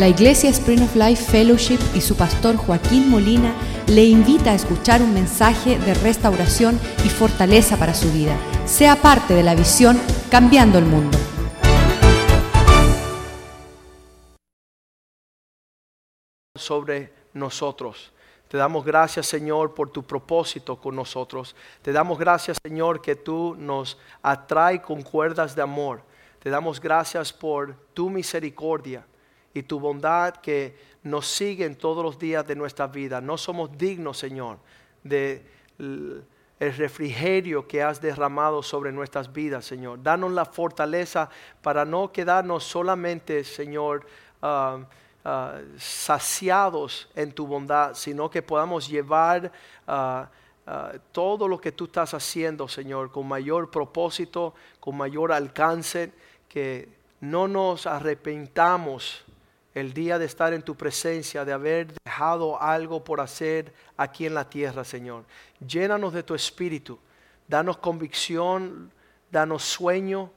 La Iglesia Spring of Life Fellowship y su pastor Joaquín Molina le invita a escuchar un mensaje de restauración y fortaleza para su vida. Sea parte de la visión Cambiando el Mundo. sobre nosotros. Te damos gracias, Señor, por tu propósito con nosotros. Te damos gracias, Señor, que tú nos atrae con cuerdas de amor. Te damos gracias por tu misericordia y tu bondad que nos siguen todos los días de nuestra vida. No somos dignos, Señor, de el refrigerio que has derramado sobre nuestras vidas, Señor. Danos la fortaleza para no quedarnos solamente, Señor, ah, ah, saciados en tu bondad, sino que podamos llevar ah, todo lo que tú estás haciendo, Señor, con mayor propósito, con mayor alcance, que no nos arrepentamos el día de estar en tu presencia, de haber dejado algo por hacer aquí en la tierra, Señor. Llénanos de tu espíritu, danos convicción, danos sueño,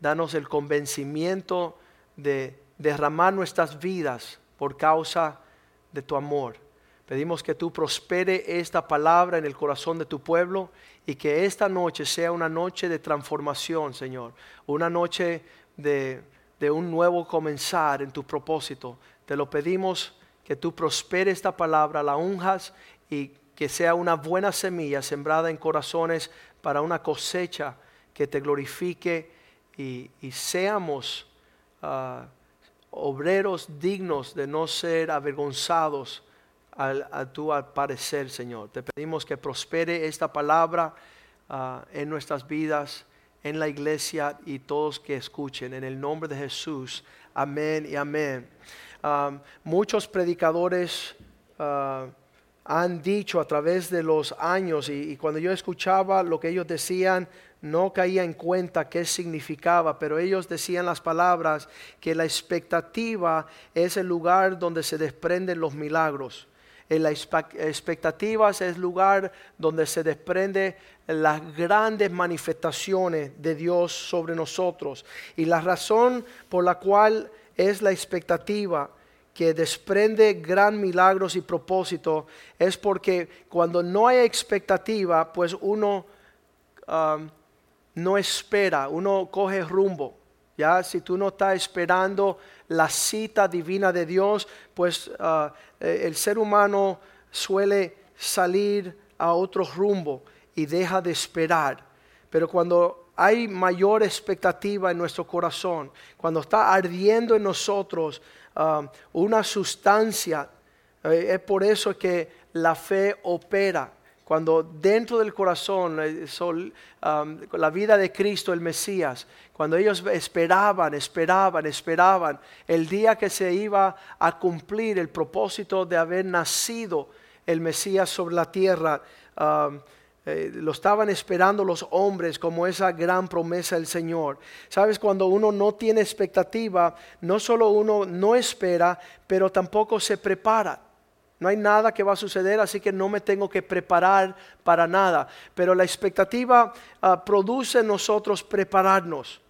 danos el convencimiento de derramar nuestras vidas por causa de tu amor. Pedimos que tú prospere esta palabra en el corazón de tu pueblo y que esta noche sea una noche de transformación, Señor. Una noche de de un nuevo comenzar en tu propósito. Te lo pedimos que tú prospere esta palabra, la unjas y que sea una buena semilla sembrada en corazones para una cosecha que te glorifique y, seamos ah, obreros dignos de no ser avergonzados a tu aparecer, Señor. Te pedimos que prospere esta palabra ah, en nuestras vidas en la iglesia y todos que escuchen. En el nombre de Jesús. Amén y amén. Muchos predicadores uh, han dicho a través de los años y, cuando yo escuchaba lo que ellos decían, no caía en cuenta qué significaba, pero ellos decían las palabras que la expectativa es el lugar donde se desprenden los milagros. En las expectativas es el lugar donde se desprende las grandes manifestaciones de Dios sobre nosotros. Y la razón por la cual es la expectativa que desprende gran milagros y propósito es porque cuando no hay expectativa, pues uno um, no espera, uno coge rumbo. Ya, si tú no estás esperando la cita divina de Dios, pues uh, el ser humano suele salir a otro rumbo y deja de esperar. Pero cuando hay mayor expectativa en nuestro corazón, cuando está ardiendo en nosotros um, una sustancia, eh, es por eso que la fe opera. Cuando dentro del corazón, eh, um, la vida de Cristo, el Mesías, cuando ellos esperaban, esperaban, esperaban el día que se iba a cumplir el propósito de haber nacido el Mesías sobre la tierra, um, eh, lo estaban esperando los hombres como esa gran promesa del Señor. Sabes, cuando uno no tiene expectativa, no solo uno no espera, pero tampoco se prepara. No hay nada que va a suceder, así que no me tengo que preparar para nada. Pero la expectativa ah, produce en nosotros prepararnos.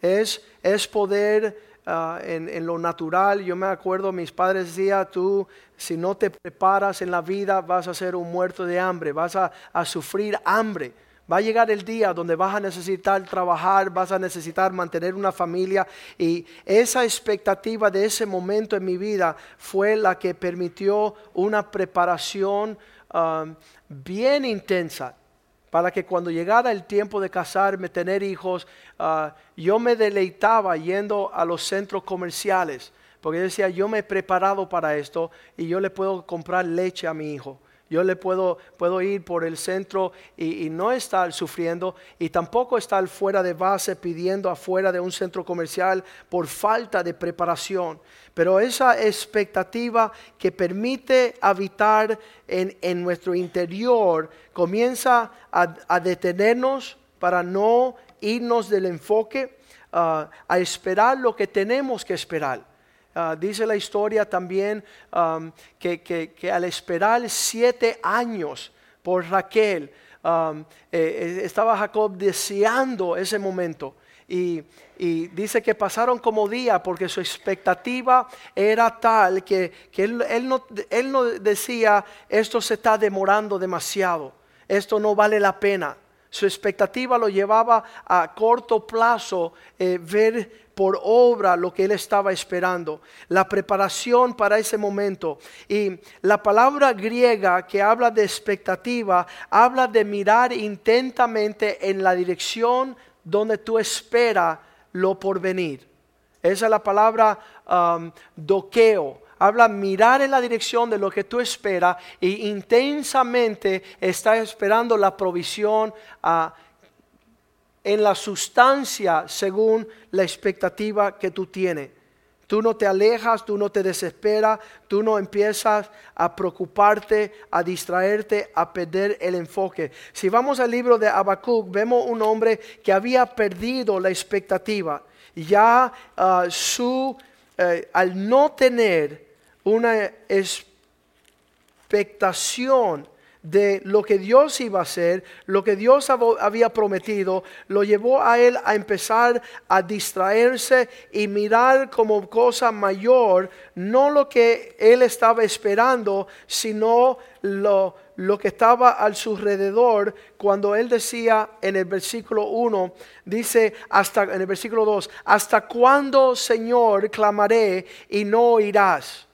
Es, es poder Ah, en, lo natural. Yo me acuerdo, mis padres decían, tú si no te preparas en la vida vas a ser un muerto de hambre, vas a, a sufrir hambre. Va a llegar el día donde vas a necesitar trabajar, vas a necesitar mantener una familia y esa expectativa de ese momento en mi vida fue la que permitió una preparación ah, bien intensa para que cuando llegara el tiempo de casarme, tener hijos, ah, yo me deleitaba yendo a los centros comerciales, porque decía, yo me he preparado para esto y yo le puedo comprar leche a mi hijo. Yo le puedo, puedo ir por el centro y, no estar sufriendo y tampoco estar fuera de base pidiendo afuera de un centro comercial por falta de preparación. Pero esa expectativa que permite habitar en, nuestro interior comienza a, detenernos para no irnos del enfoque, ah, a esperar lo que tenemos que esperar. Ah, dice la historia también um, que, al esperar siete años por Raquel, eh, eh, estaba Jacob deseando ese momento. y, dice que pasaron como día porque su expectativa era tal que, él, no, él no decía, esto se está demorando demasiado, esto no vale la pena. Su expectativa lo llevaba a corto plazo eh, ver por obra lo que él estaba esperando, la preparación para ese momento. Y la palabra griega que habla de expectativa, habla de mirar intentamente en la dirección donde tú esperas lo por venir. Esa es la palabra um, doqueo habla mirar en la dirección de lo que tú esperas e intensamente estás esperando la provisión ah, en la sustancia según la expectativa que tú tienes. Tú no te alejas, tú no te desesperas, tú no empiezas a preocuparte, a distraerte, a perder el enfoque. Si vamos al libro de Habacuc, vemos un hombre que había perdido la expectativa. Ya ah, su, eh, al no tener una expectación de lo que Dios iba a hacer, lo que Dios había prometido, lo llevó a él a empezar a distraerse y mirar como cosa mayor, no lo que él estaba esperando, sino lo, lo que estaba a su alrededor. Cuando él decía en el versículo 1, dice hasta en el versículo 2, hasta cuándo Señor clamaré y no oirás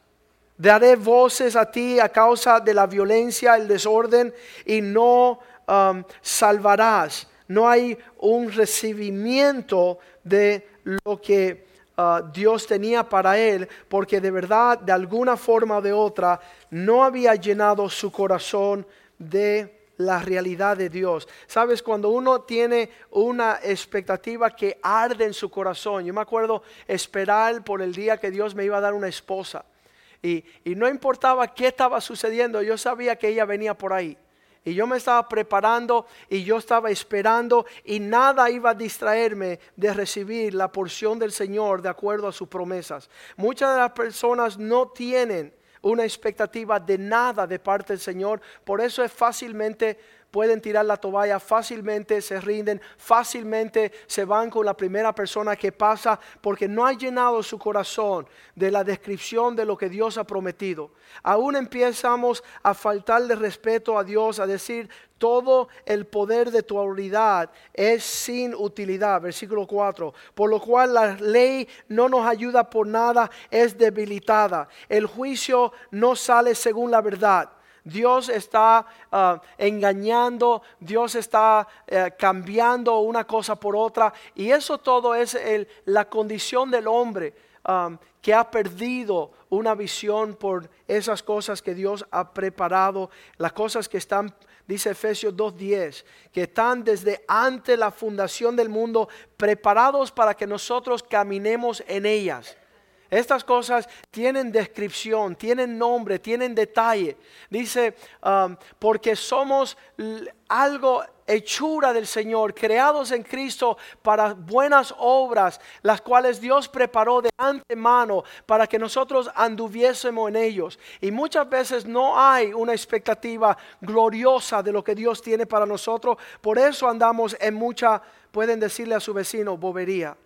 Daré voces a ti a causa de la violencia, el desorden, y no um, salvarás. No hay un recibimiento de lo que uh, Dios tenía para él, porque de verdad, de alguna forma o de otra, no había llenado su corazón de la realidad de Dios. Sabes, cuando uno tiene una expectativa que arde en su corazón, yo me acuerdo esperar por el día que Dios me iba a dar una esposa. Y, no importaba qué estaba sucediendo, yo sabía que ella venía por ahí. Y yo me estaba preparando y yo estaba esperando y nada iba a distraerme de recibir la porción del Señor de acuerdo a sus promesas. Muchas de las personas no tienen una expectativa de nada de parte del Señor, por eso es fácilmente pueden tirar la toalla fácilmente, se rinden, fácilmente se van con la primera persona que pasa porque no ha llenado su corazón de la descripción de lo que Dios ha prometido. Aún empezamos a faltarle respeto a Dios, a decir, todo el poder de tu autoridad es sin utilidad. Versículo 4. Por lo cual la ley no nos ayuda por nada, es debilitada. El juicio no sale según la verdad. Dios está ah, engañando, Dios está eh, cambiando una cosa por otra. Y eso todo es la condición del hombre que ha perdido una visión por esas cosas que Dios ha preparado, las cosas que están, dice Efesios 2.10, que están desde antes la fundación del mundo preparados para que nosotros caminemos en ellas. Estas cosas tienen descripción, tienen nombre, tienen detalle. Dice, um, porque somos algo hechura del Señor, creados en Cristo para buenas obras, las cuales Dios preparó de antemano para que nosotros anduviésemos en ellos. Y muchas veces no hay una expectativa gloriosa de lo que Dios tiene para nosotros. Por eso andamos en mucha, pueden decirle a su vecino, bobería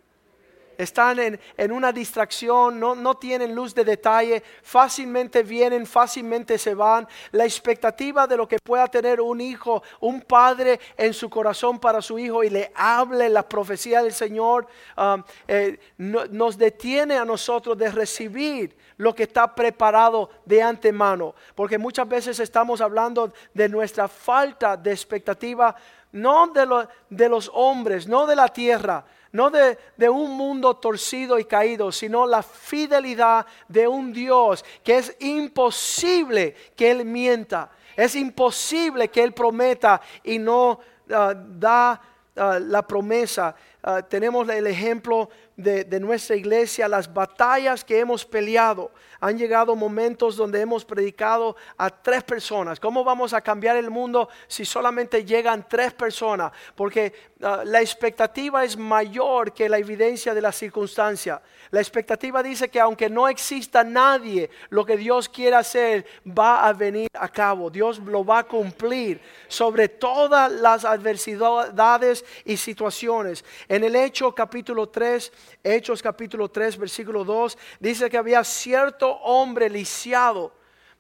están en, una distracción, no, no, tienen luz de detalle, fácilmente vienen, fácilmente se van. La expectativa de lo que pueda tener un hijo, un padre en su corazón para su hijo y le hable la profecía del Señor, um, eh, nos detiene a nosotros de recibir lo que está preparado de antemano. Porque muchas veces estamos hablando de nuestra falta de expectativa, no de, de los hombres, no de la tierra no de, un mundo torcido y caído, sino la fidelidad de un Dios que es imposible que Él mienta. Es imposible que Él prometa y no ah, da ah, la promesa. Ah, tenemos el ejemplo de, nuestra iglesia, las batallas que hemos peleado, han llegado momentos donde hemos predicado a tres personas. ¿Cómo vamos a cambiar el mundo si solamente llegan tres personas? Porque ah, la expectativa es mayor que la evidencia de la circunstancia. La expectativa dice que aunque no exista nadie, lo que Dios quiere hacer va a venir a cabo. Dios lo va a cumplir sobre todas las adversidades y situaciones. En el Hecho capítulo 3, Hechos capítulo 3, versículo 2, dice que había cierto hombre lisiado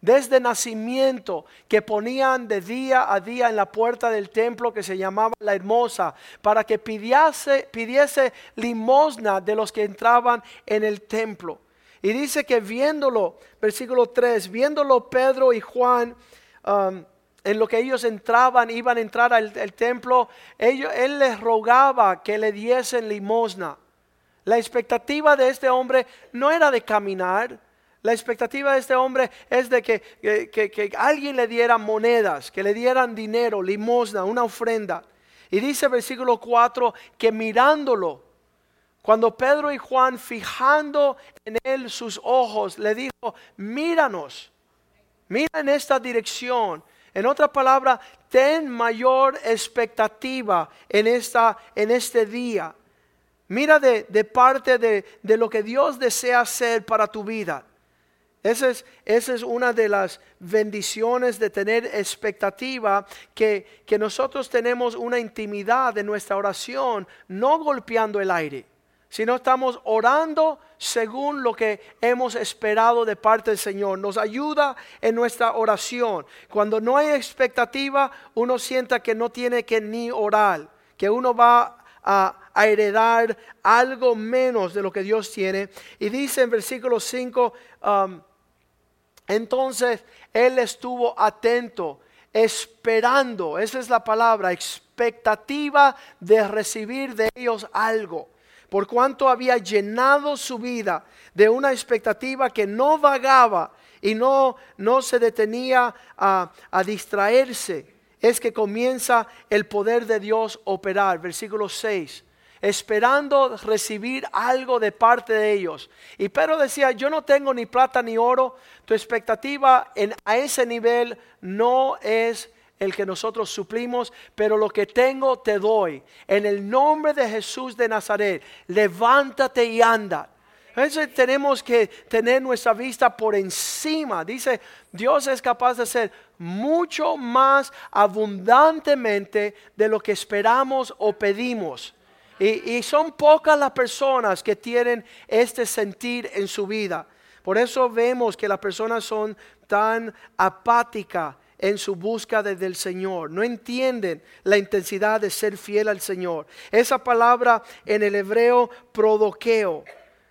desde nacimiento que ponían de día a día en la puerta del templo que se llamaba la hermosa para que pidiese, limosna de los que entraban en el templo. Y dice que viéndolo, versículo 3, viéndolo Pedro y Juan, um, en lo que ellos entraban, iban a entrar al, templo, ellos, él les rogaba que le diesen limosna. La expectativa de este hombre no era de caminar, la expectativa de este hombre es de que, que, alguien le diera monedas, que le dieran dinero, limosna, una ofrenda. Y dice versículo 4 que mirándolo, cuando Pedro y Juan fijando en él sus ojos, le dijo, míranos, mira en esta dirección. En otra palabra, ten mayor expectativa en, esta, en este día. Mira de, de parte de, de lo que Dios desea hacer para tu vida. Esa es, esa es, una de las bendiciones de tener expectativa, que, que, nosotros tenemos una intimidad de nuestra oración, no golpeando el aire, sino estamos orando según lo que hemos esperado de parte del Señor. Nos ayuda en nuestra oración. Cuando no hay expectativa, uno sienta que no tiene que ni orar, que uno va a, heredar algo menos de lo que Dios tiene. Y dice en versículo 5, entonces él estuvo atento, esperando, esa es la palabra, expectativa de recibir de ellos algo. Por cuanto había llenado su vida de una expectativa que no vagaba y no, no se detenía a, a distraerse, es que comienza el poder de Dios operar. Versículo 6 esperando recibir algo de parte de ellos. Y Pedro decía, yo no tengo ni plata ni oro, tu expectativa en, a ese nivel no es el que nosotros suplimos, pero lo que tengo te doy. En el nombre de Jesús de Nazaret, levántate y anda. Entonces tenemos que tener nuestra vista por encima. Dice, Dios es capaz de hacer mucho más abundantemente de lo que esperamos o pedimos. Y, son pocas las personas que tienen este sentir en su vida. Por eso vemos que las personas son tan apáticas en su búsqueda del Señor. No entienden la intensidad de ser fiel al Señor. Esa palabra en el hebreo prodoqueo.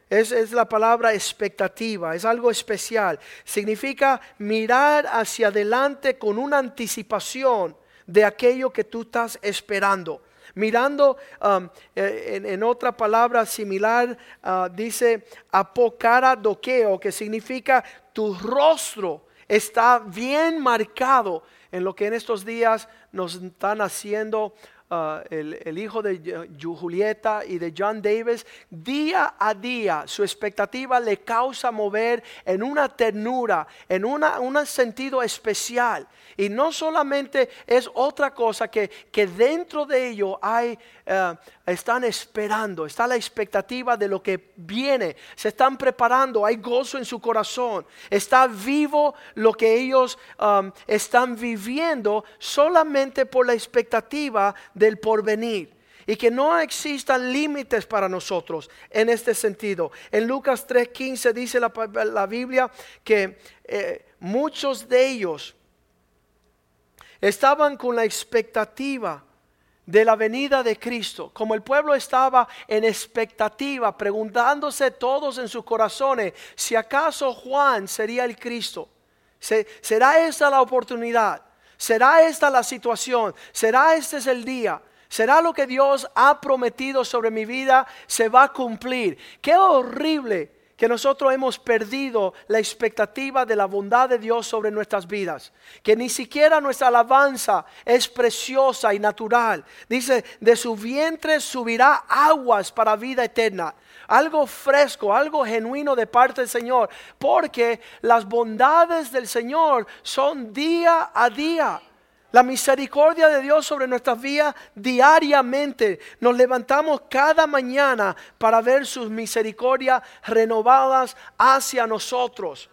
Es, es, la palabra expectativa, es algo especial. Significa mirar hacia adelante con una anticipación de aquello que tú estás esperando. Mirando um, eh, en, otra palabra similar, uh, dice apocara doqueo, que significa tu rostro está bien marcado en lo que en estos días nos están haciendo uh, el, hijo de Julieta y de John Davis, día a día su expectativa le causa mover en una ternura, en una, un sentido especial. Y no solamente es otra cosa que, que dentro de ello hay, eh, están esperando, está la expectativa de lo que viene, se están preparando, hay gozo en su corazón, está vivo lo que ellos um, están viviendo solamente por la expectativa del porvenir y que no existan límites para nosotros en este sentido. En Lucas 3:15 dice la, Biblia que eh, muchos de ellos estaban con la expectativa de la venida de Cristo, como el pueblo estaba en expectativa, preguntándose todos en sus corazones si acaso Juan sería el Cristo. ¿Será esta la oportunidad? ¿Será esta la situación? ¿Será este es el día? ¿Será lo que Dios ha prometido sobre mi vida se va a cumplir? Qué horrible que nosotros hemos perdido la expectativa de la bondad de Dios sobre nuestras vidas, que ni siquiera nuestra alabanza es preciosa y natural. Dice, de su vientre subirá aguas para vida eterna. algo fresco, algo genuino de parte del Señor, porque las bondades del Señor son día a día. La misericordia de Dios sobre nuestras vidas diariamente. Nos levantamos cada mañana para ver sus misericordias renovadas hacia nosotros.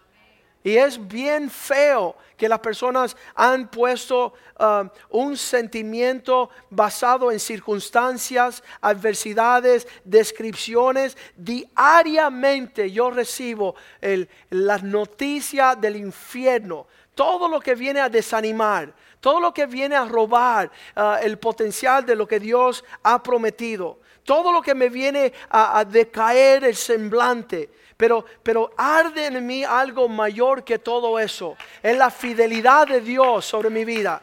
Y es bien feo que las personas han puesto um, un sentimiento basado en circunstancias, adversidades, descripciones. Diariamente yo recibo las noticias del infierno, todo lo que viene a desanimar, todo lo que viene a robar uh, el potencial de lo que Dios ha prometido, todo lo que me viene a decaer el semblante pero, pero arde en mí algo mayor que todo eso. Es la fidelidad de Dios sobre mi vida.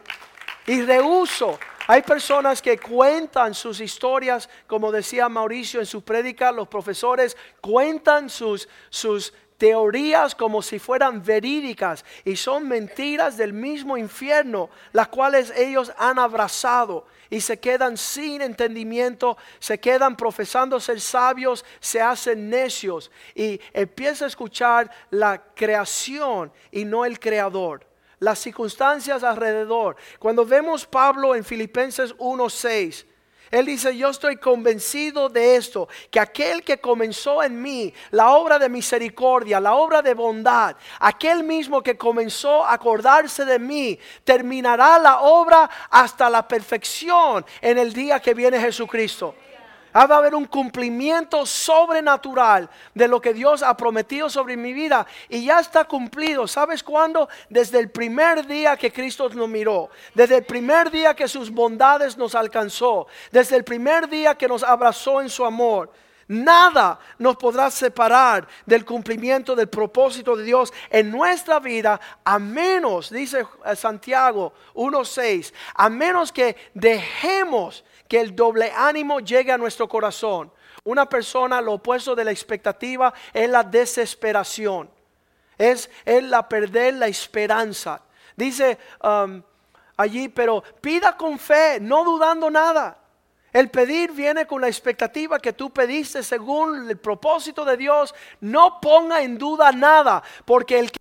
Y rehuso. Hay personas que cuentan sus historias, como decía Mauricio en su prédica, los profesores cuentan sus, sus teorías como si fueran verídicas y son mentiras del mismo infierno, las cuales ellos han abrazado y se quedan sin entendimiento, se quedan profesando ser sabios, se hacen necios y empieza a escuchar la creación y no el creador. Las circunstancias alrededor. Cuando vemos Pablo en Filipenses 1:6, él dice, yo estoy convencido de esto, que aquel que comenzó en mí la obra de misericordia, la obra de bondad, aquel mismo que comenzó a acordarse de mí, terminará la obra hasta la perfección en el día que viene Jesucristo. Ha de haber un cumplimiento sobrenatural de lo que Dios ha prometido sobre mi vida y ya está cumplido. ¿Sabes cuándo? Desde el primer día que Cristo nos miró, desde el primer día que sus bondades nos alcanzó, desde el primer día que nos abrazó en su amor. Nada nos podrá separar del cumplimiento del propósito de Dios en nuestra vida, a menos, dice Santiago 1.6, a menos que dejemos que el doble ánimo llegue a nuestro corazón. Una persona, lo opuesto de la expectativa es la desesperación. Es, el la perder la esperanza. Dice um, allí, pero pida con fe, no dudando nada. El pedir viene con la expectativa que tú pediste según el propósito de Dios. No ponga en duda nada, porque el que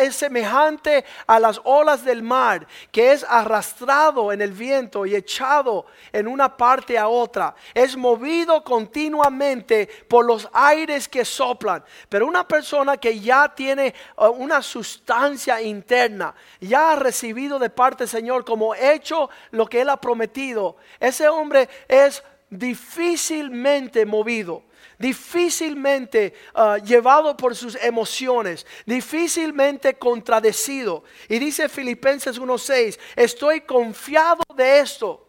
es semejante a las olas del mar, que es arrastrado en el viento y echado en una parte a otra. Es movido continuamente por los aires que soplan. Pero una persona que ya tiene uh, una sustancia interna, ya ha recibido de parte del Señor como hecho lo que Él ha prometido, ese hombre es difícilmente movido difícilmente ah, llevado por sus emociones, difícilmente contradecido. Y dice Filipenses 1.6, estoy confiado de esto.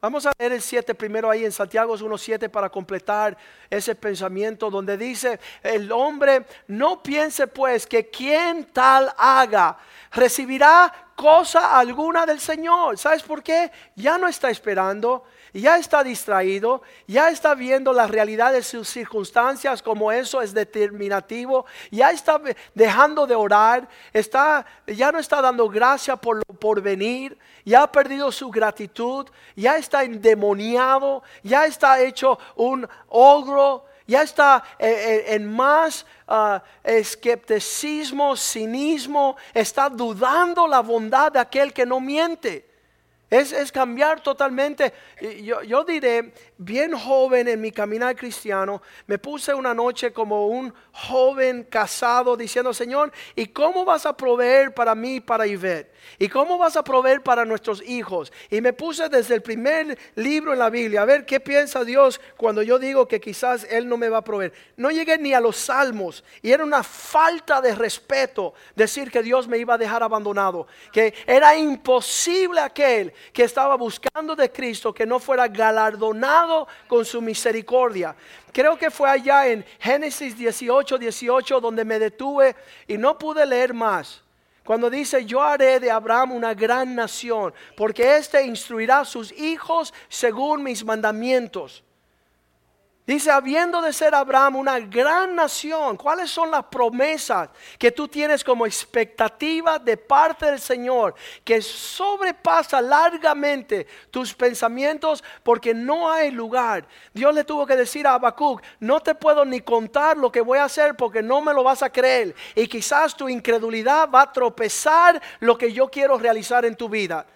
Vamos a leer el 7 primero ahí en Santiago 1.7 para completar ese pensamiento donde dice, el hombre no piense pues que quien tal haga recibirá cosa alguna del Señor. ¿Sabes por qué? Ya no está esperando, ya está distraído, ya está viendo la realidad de sus circunstancias como eso es determinativo, ya está dejando de orar, está, ya no está dando gracia por por venir, ya ha perdido su gratitud, ya está endemoniado, ya está hecho un ogro, ya está eh, eh, en más uh, escepticismo, cinismo, está dudando la bondad de aquel que no miente. Es, cambiar totalmente. Yo, yo, diré, bien joven en mi caminar cristiano, me puse una noche como un joven casado diciendo, Señor, ¿y cómo vas a proveer para mí, para Ivette? ¿Y cómo vas a proveer para nuestros hijos? Y me puse desde el primer libro en la Biblia a ver qué piensa Dios cuando yo digo que quizás Él no me va a proveer. No llegué ni a los salmos y era una falta de respeto decir que Dios me iba a dejar abandonado, que era imposible aquel que estaba buscando de Cristo que no fuera galardonado con su misericordia. Creo que fue allá en Génesis 18, 18 donde me detuve y no pude leer más. Cuando dice, yo haré de Abraham una gran nación, porque éste instruirá a sus hijos según mis mandamientos. Dice, habiendo de ser Abraham una gran nación, ¿cuáles son las promesas que tú tienes como expectativa de parte del Señor que sobrepasa largamente tus pensamientos porque no hay lugar? Dios le tuvo que decir a Habacuc, no te puedo ni contar lo que voy a hacer porque no me lo vas a creer y quizás tu incredulidad va a tropezar lo que yo quiero realizar en tu vida.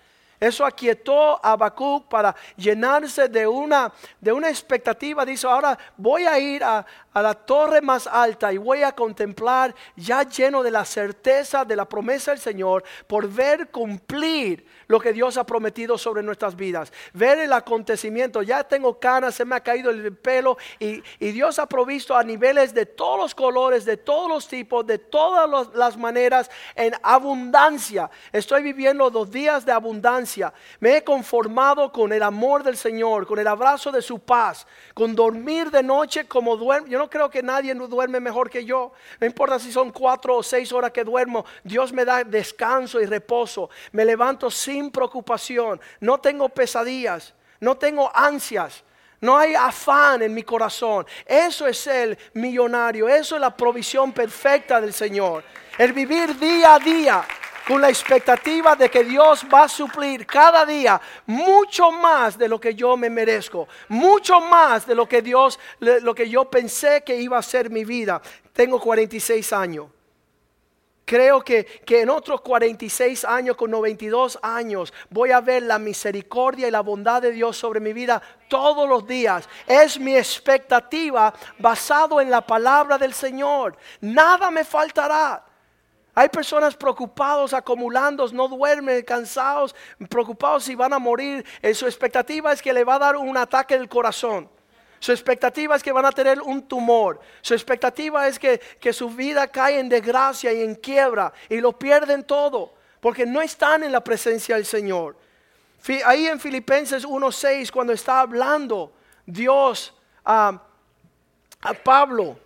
Eso aquietó a Habacuc para llenarse de una, de una expectativa. Dice, ahora voy a ir a, a la torre más alta y voy a contemplar ya lleno de la certeza de la promesa del Señor por ver cumplir lo que Dios ha prometido sobre nuestras vidas. Ver el acontecimiento, ya tengo canas, se me ha caído el pelo y, Dios ha provisto a niveles de todos los colores, de todos los tipos, de todas las maneras en abundancia. Estoy viviendo dos días de abundancia. Me he conformado con el amor del Señor, con el abrazo de su paz, con dormir de noche como duermo. Yo no creo que nadie duerme mejor que yo. No importa si son cuatro o seis horas que duermo. Dios me da descanso y reposo. Me levanto sin preocupación. No tengo pesadillas. No tengo ansias. No hay afán en mi corazón. Eso es el millonario. Eso es la provisión perfecta del Señor. El vivir día a día con la expectativa de que Dios va a suplir cada día mucho más de lo que yo me merezco, mucho más de lo que Dios, lo que yo pensé que iba a ser mi vida. Tengo 46 años. Creo que, que, en otros 46 años, con 92 años, voy a ver la misericordia y la bondad de Dios sobre mi vida todos los días. Es mi expectativa basado en la palabra del Señor. Nada me faltará. Hay personas preocupados, acumulando, no duermen, cansados, preocupados si van a morir. Eh, su expectativa es que le va a dar un ataque del corazón. Su expectativa es que van a tener un tumor. Su expectativa es que, que su vida cae en desgracia y en quiebra y lo pierden todo porque no están en la presencia del Señor. Ahí en Filipenses 1.6, cuando está hablando Dios a, a Pablo,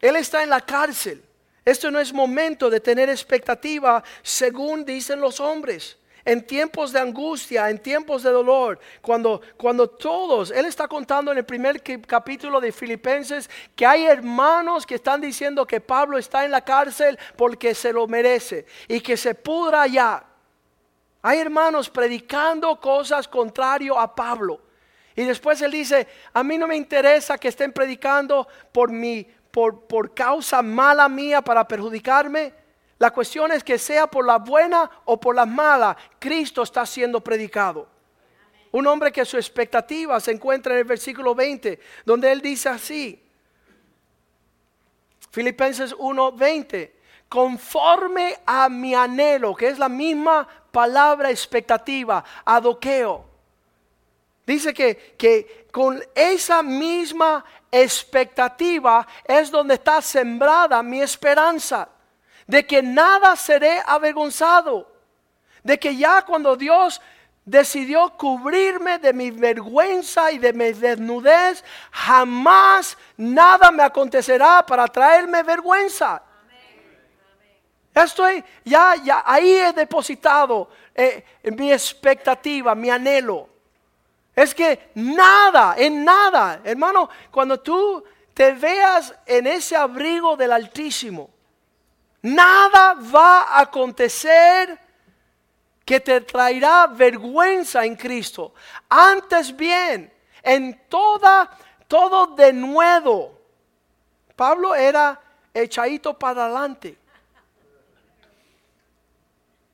él está en la cárcel. Esto no es momento de tener expectativa según dicen los hombres. En tiempos de angustia, en tiempos de dolor, cuando, cuando todos, Él está contando en el primer capítulo de Filipenses que hay hermanos que están diciendo que Pablo está en la cárcel porque se lo merece y que se pudra allá. Hay hermanos predicando cosas contrario a Pablo. Y después él dice, a mí no me interesa que estén predicando por mi por, causa mala mía para perjudicarme. La cuestión es que sea por la buena o por la mala, Cristo está siendo predicado. Un hombre que su expectativa se encuentra en el versículo 20, donde él dice así, Filipenses 1:20, conforme a mi anhelo, que es la misma palabra expectativa, adoqueo. Dice que, que con esa misma expectativa es donde está sembrada mi esperanza de que nada seré avergonzado, de que ya cuando Dios decidió cubrirme de mi vergüenza y de mi desnudez, jamás nada me acontecerá para traerme vergüenza. Estoy ya, ya ahí he depositado eh, mi expectativa, mi anhelo. Es que nada, en nada, hermano, cuando tú te veas en ese abrigo del Altísimo, nada va a acontecer que te traerá vergüenza en Cristo. Antes bien, en toda, todo de nuevo. Pablo era echadito para adelante.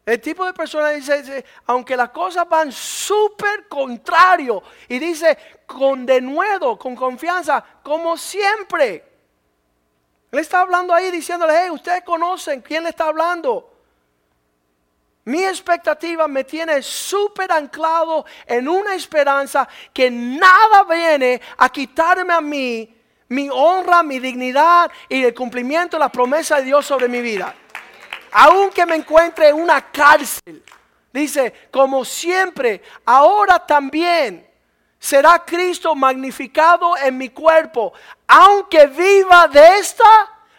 El tipo de persona dice, aunque las cosas van súper contrario, y dice con denuedo, con confianza, como siempre. Él está hablando ahí diciéndole, hey, ustedes conocen quién le está hablando. Mi expectativa me tiene súper anclado en una esperanza que nada viene a quitarme a mí mi honra, mi dignidad y el cumplimiento de la promesa de Dios sobre mi vida aunque me encuentre en una cárcel, dice, como siempre, ahora también será Cristo magnificado en mi cuerpo, aunque viva de esta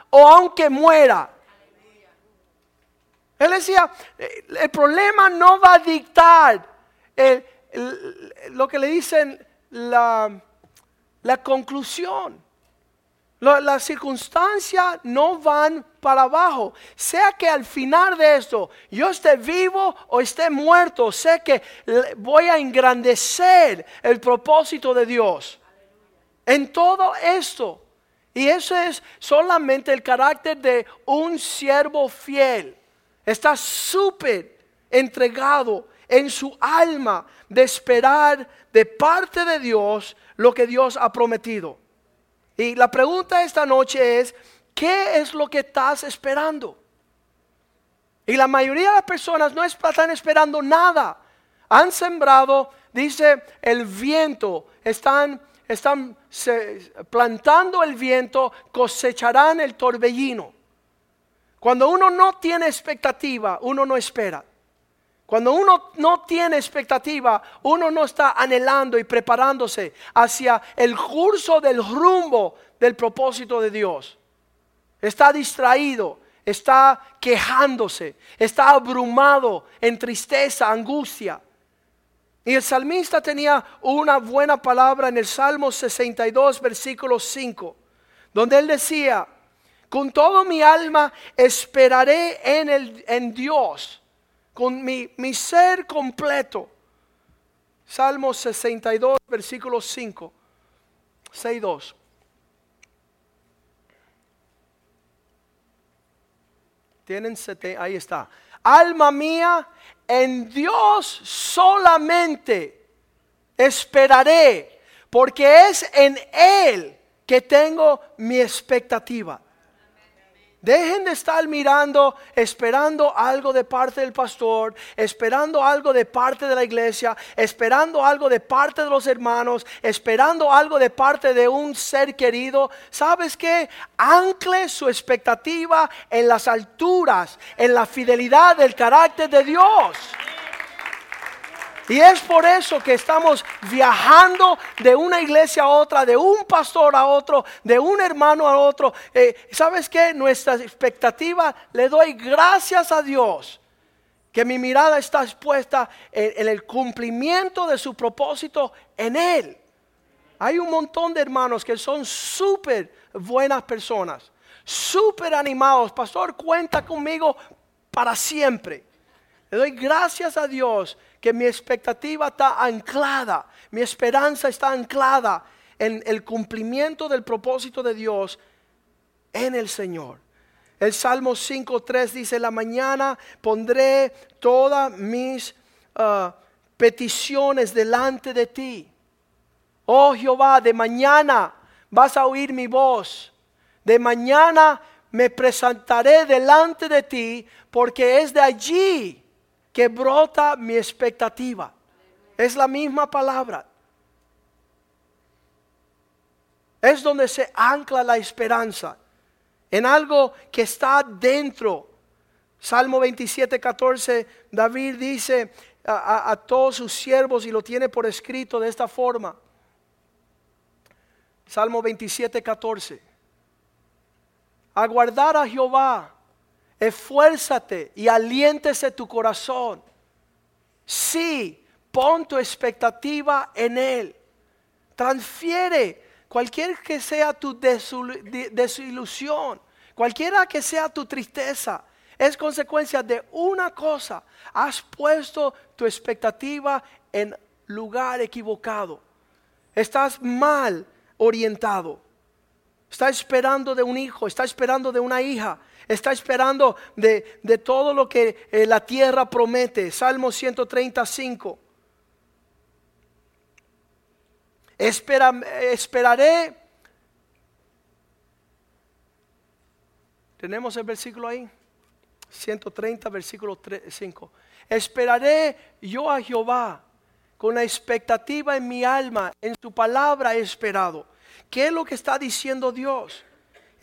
o aunque muera. Él decía, el problema no va a dictar lo que le dicen la, la conclusión. Las circunstancias no van para abajo. Sea que al final de esto yo esté vivo o esté muerto, sé que voy a engrandecer el propósito de Dios. En todo esto. Y eso es solamente el carácter de un siervo fiel. Está súper entregado en su alma de esperar de parte de Dios lo que Dios ha prometido. Y la pregunta esta noche es, ¿qué es lo que estás esperando? Y la mayoría de las personas no están esperando nada. Han sembrado, dice el viento, están, están plantando el viento, cosecharán el torbellino. Cuando uno no tiene expectativa, uno no espera. Cuando uno no tiene expectativa, uno no está anhelando y preparándose hacia el curso del rumbo del propósito de Dios. Está distraído, está quejándose, está abrumado en tristeza, angustia. Y el salmista tenía una buena palabra en el Salmo 62, versículo 5, donde él decía, con todo mi alma esperaré en, el, en Dios con mi, mi ser completo. Salmo 62, versículo 5. 6, 2. Tienen sete, ahí está. Alma mía, en Dios solamente esperaré, porque es en Él que tengo mi expectativa. Dejen de estar mirando, esperando algo de parte del pastor, esperando algo de parte de la iglesia, esperando algo de parte de los hermanos, esperando algo de parte de un ser querido. ¿Sabes qué? Ancle su expectativa en las alturas, en la fidelidad del carácter de Dios. Y es por eso que estamos viajando de una iglesia a otra, de un pastor a otro, de un hermano a otro. Eh, ¿Sabes qué? Nuestra expectativa, le doy gracias a Dios que mi mirada está expuesta en, en el cumplimiento de su propósito en Él. Hay un montón de hermanos que son súper buenas personas, súper animados. Pastor, cuenta conmigo para siempre. Le doy gracias a Dios que mi expectativa está anclada, mi esperanza está anclada en el cumplimiento del propósito de Dios en el Señor. El Salmo 5.3 dice, la mañana pondré todas mis ah, peticiones delante de ti. Oh Jehová, de mañana vas a oír mi voz. De mañana me presentaré delante de ti porque es de allí que brota mi expectativa. Es la misma palabra. Es donde se ancla la esperanza. En algo que está dentro. Salmo 27, 14, David dice a, a todos sus siervos y lo tiene por escrito de esta forma. Salmo 27, 14. Aguardar a Jehová esfuérzate y aliéntese tu corazón. Sí, pon tu expectativa en Él. Transfiere cualquier que sea tu desilusión, cualquiera que sea tu tristeza, es consecuencia de una cosa. Has puesto tu expectativa en lugar equivocado. Estás mal orientado. Estás esperando de un hijo, estás esperando de una hija, Está esperando de, todo lo que eh, la tierra promete. Salmo 135. Espera, esperaré. Tenemos el versículo ahí. 130, versículo 5. Esperaré yo a Jehová con la expectativa en mi alma, en su palabra he esperado. ¿Qué es lo que está diciendo Dios?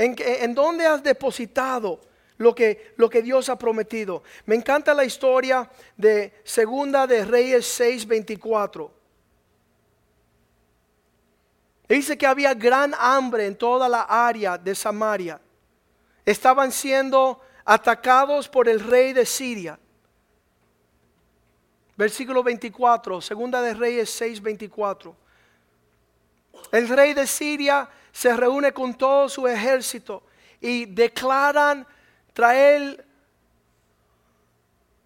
¿En, dónde has depositado lo que, lo que Dios ha prometido? Me encanta la historia de Segunda de Reyes 6:24. Dice que había gran hambre en toda la área de Samaria. Estaban siendo atacados por el rey de Siria. Versículo 24, segunda de Reyes 6:24. El rey de Siria se reúne con todo su ejército y declaran traer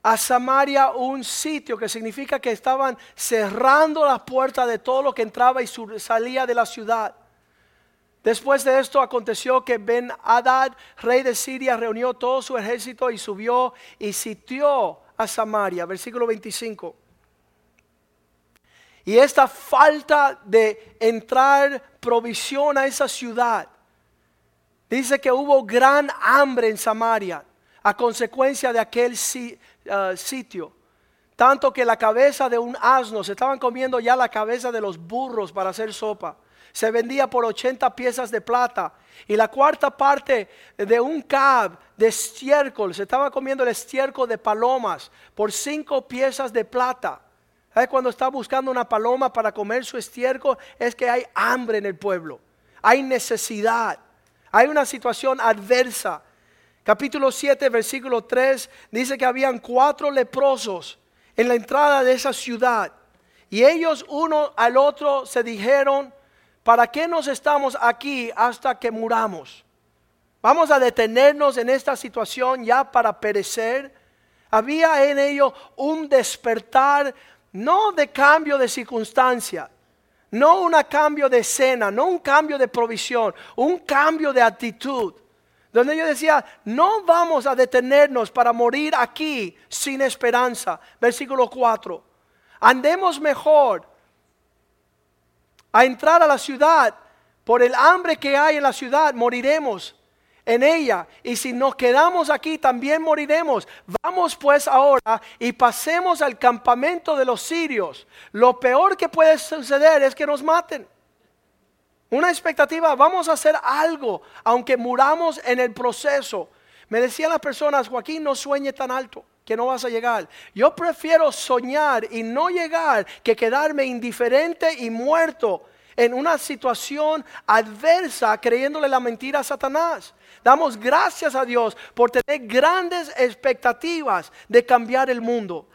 a Samaria un sitio que significa que estaban cerrando las puertas de todo lo que entraba y salía de la ciudad. Después de esto aconteció que Ben Hadad, rey de Siria, reunió todo su ejército y subió y sitió a Samaria. Versículo 25. Y esta falta de entrar provisión a esa ciudad, dice que hubo gran hambre en Samaria a consecuencia de aquel Uh, sitio. Tanto que la cabeza de un asno, se estaban comiendo ya la cabeza de los burros para hacer sopa. Se vendía por 80 piezas de plata. Y la cuarta parte de un cab de estiércol, se estaba comiendo el estiércol de palomas por cinco piezas de plata. Cuando está buscando una paloma para comer su estiércol, es que hay hambre en el pueblo. Hay necesidad. Hay una situación adversa capítulo 7, versículo 3, dice que habían cuatro leprosos en la entrada de esa ciudad. Y ellos uno al otro se dijeron, ¿para qué nos estamos aquí hasta que muramos? Vamos a detenernos en esta situación ya para perecer. Había en ellos un despertar, no de cambio de circunstancia, no un cambio de escena, no un cambio de provisión, un cambio de actitud donde yo decía, no vamos a detenernos para morir aquí sin esperanza. Versículo 4. Andemos mejor a entrar a la ciudad. Por el hambre que hay en la ciudad, moriremos en ella. Y si nos quedamos aquí, también moriremos. Vamos pues ahora y pasemos al campamento de los sirios. Lo peor que puede suceder es que nos maten. Una expectativa, vamos a hacer algo, aunque muramos en el proceso. Me decían las personas, Joaquín, no sueñe tan alto, que no vas a llegar. Yo prefiero soñar y no llegar que quedarme indiferente y muerto en una situación adversa creyéndole la mentira a Satanás. Damos gracias a Dios por tener grandes expectativas de cambiar el mundo.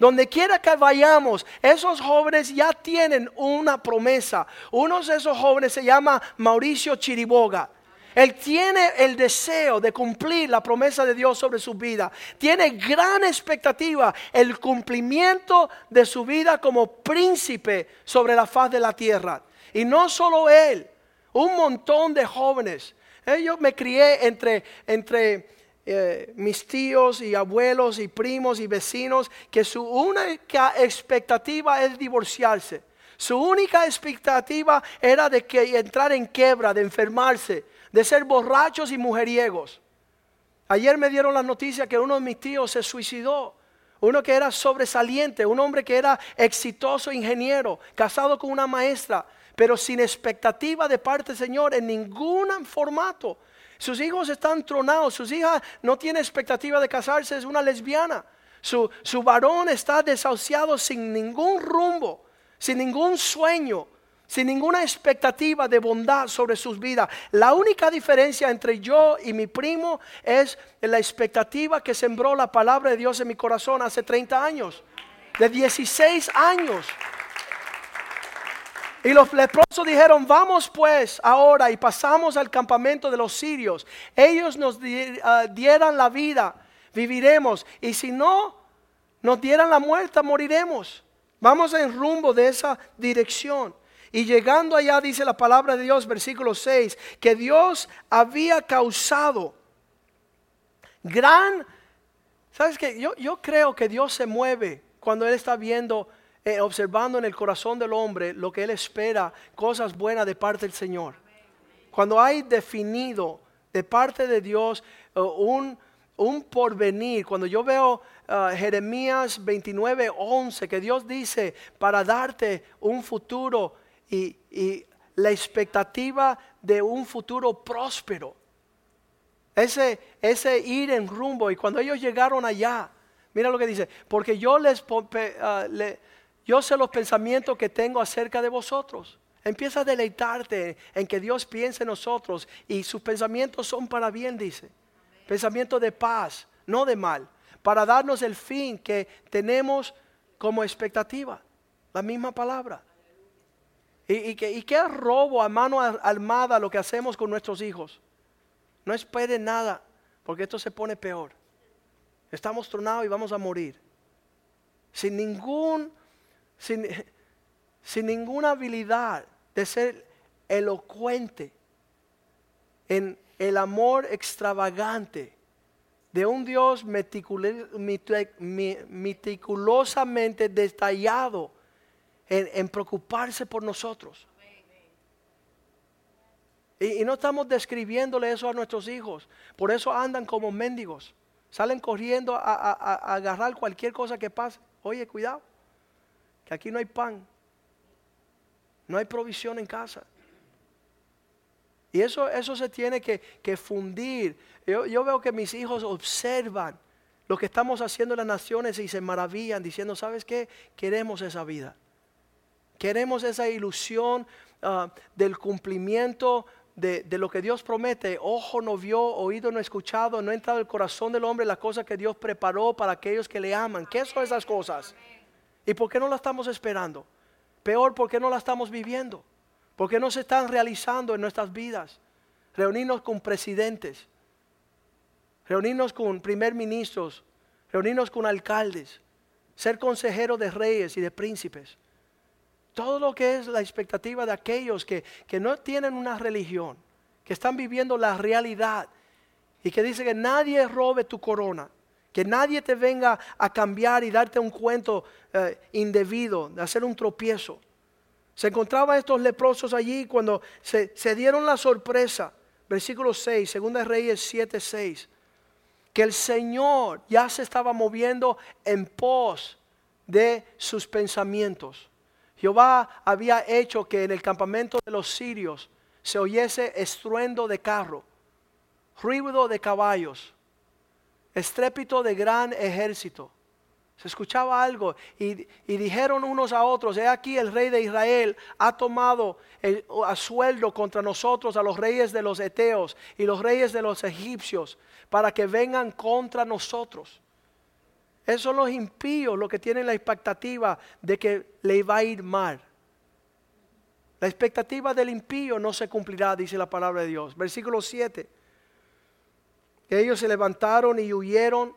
Donde quiera que vayamos, esos jóvenes ya tienen una promesa. Uno de esos jóvenes se llama Mauricio Chiriboga. Él tiene el deseo de cumplir la promesa de Dios sobre su vida. Tiene gran expectativa el cumplimiento de su vida como príncipe sobre la faz de la tierra. Y no solo él, un montón de jóvenes. Eh, yo me crié entre, entre eh, mis tíos y abuelos y primos y vecinos que su única expectativa es divorciarse. Su única expectativa era de que entrar en quebra, de enfermarse, de ser borrachos y mujeriegos. Ayer me dieron la noticia que uno de mis tíos se suicidó. Uno que era sobresaliente, un hombre que era exitoso ingeniero, casado con una maestra, pero sin expectativa de parte del Señor en ningún formato. Sus hijos están tronados, sus hijas no tienen expectativa de casarse, es una lesbiana. Su, su varón está desahuciado sin ningún rumbo, sin ningún sueño, sin ninguna expectativa de bondad sobre sus vidas. La única diferencia entre yo y mi primo es la expectativa que sembró la palabra de Dios en mi corazón hace 30 años, de 16 años. Y los leprosos dijeron, vamos pues ahora y pasamos al campamento de los sirios. Ellos nos ah, dieran la vida, viviremos. Y si no nos dieran la muerte, moriremos. Vamos en rumbo de esa dirección. Y llegando allá dice la palabra de Dios, versículo 6, que Dios había causado gran... ¿Sabes qué? Yo, yo creo que Dios se mueve cuando Él está viendo eh, observando en el corazón del hombre lo que él espera, cosas buenas de parte del Señor. Cuando hay definido de parte de Dios eh, un, un porvenir, cuando yo veo uh, Jeremías 29, 11, que Dios dice para darte un futuro y, y la expectativa de un futuro próspero. Ese, ese ir en rumbo. Y cuando ellos llegaron allá, mira lo que dice, porque yo les, uh, yo sé los pensamientos que tengo acerca de vosotros. Empieza a deleitarte en que Dios piense en nosotros y sus pensamientos son para bien, dice. Pensamientos de paz, no de mal, para darnos el fin que tenemos como expectativa. La misma palabra. ¿Y, qué, y qué robo a mano armada lo que hacemos con nuestros hijos? No esperen nada, porque esto se pone peor. Estamos tronados y vamos a morir. Sin ningún, sin, sin ninguna habilidad de ser elocuente en el amor extravagante de un Dios meticulosamente detallado en, preocuparse por nosotros. Y, no estamos describiéndole eso a nuestros hijos. Por eso andan como mendigos. Salen corriendo a, agarrar cualquier cosa que pase. Oye, cuidado, que aquí no hay pan. No hay provisión en casa. Y eso, eso se tiene que, fundir. Yo, yo, veo que mis hijos observan lo que estamos haciendo en las naciones y se maravillan diciendo, ¿sabes qué? Queremos esa vida. Queremos esa ilusión ah, del cumplimiento de, de, lo que Dios promete. Ojo no vio, oído no escuchado, no ha entrado el corazón del hombre las cosas que Dios preparó para aquellos que le aman. ¿Qué son esas cosas? ¿Y por qué no las estamos esperando? Peor, ¿por qué no las estamos viviendo? Porque no se están realizando en nuestras vidas. Reunirnos con presidentes, reunirnos con primer ministros, reunirnos con alcaldes, ser consejeros de reyes y de príncipes. Todo lo que es la expectativa de aquellos que, que no tienen una religión, que están viviendo la realidad y que dice que nadie robe tu corona, que nadie te venga a cambiar y darte un cuento eh, indebido, de hacer un tropiezo. Se encontraban estos leprosos allí cuando se, dieron la sorpresa, versículo 6, segunda Reyes 7, 6, que el Señor ya se estaba moviendo en pos de sus pensamientos. Jehová había hecho que en el campamento de los sirios se oyese estruendo de carro, ruido de caballos, estrépito de gran ejército. Se escuchaba algo y, dijeron unos a otros, he aquí el rey de Israel ha tomado a sueldo contra nosotros a los reyes de los Eteos y los reyes de los egipcios para que vengan contra nosotros. Esos son los impíos los que tienen la expectativa de que le va a ir mal. La expectativa del impío no se cumplirá, dice la palabra de Dios. Versículo 7. Ellos se levantaron y huyeron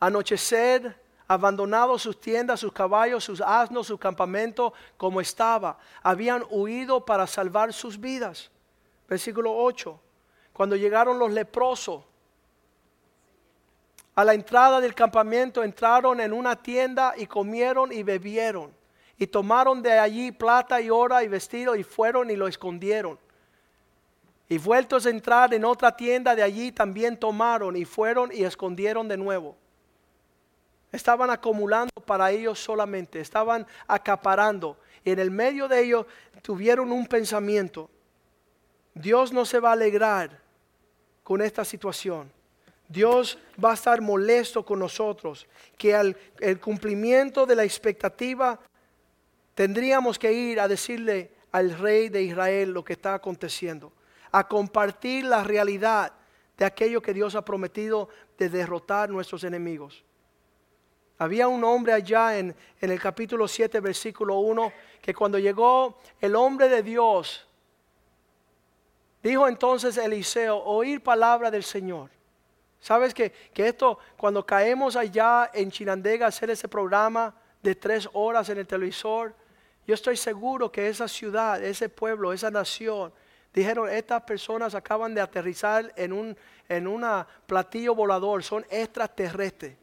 anochecer, abandonado sus tiendas, sus caballos, sus asnos, su campamento como estaba. Habían huido para salvar sus vidas. Versículo 8. Cuando llegaron los leprosos, a la entrada del campamento entraron en una tienda y comieron y bebieron. Y tomaron de allí plata y oro y vestido y fueron y lo escondieron. Y vueltos a entrar en otra tienda de allí también tomaron y fueron y escondieron de nuevo. Estaban acumulando para ellos solamente, estaban acaparando. Y en el medio de ellos tuvieron un pensamiento. Dios no se va a alegrar con esta situación. Dios va a estar molesto con nosotros, que al el cumplimiento de la expectativa tendríamos que ir a decirle al rey de Israel lo que está aconteciendo, a compartir la realidad de aquello que Dios ha prometido de derrotar nuestros enemigos. Había un hombre allá en, el capítulo 7, versículo 1, que cuando llegó el hombre de Dios, dijo entonces Eliseo, oír palabra del Señor. ¿Sabes que, que esto, cuando caemos allá en Chinandega a hacer ese programa de tres horas en el televisor, yo estoy seguro que esa ciudad, ese pueblo, esa nación, dijeron, estas personas acaban de aterrizar en un en una platillo volador, son extraterrestres.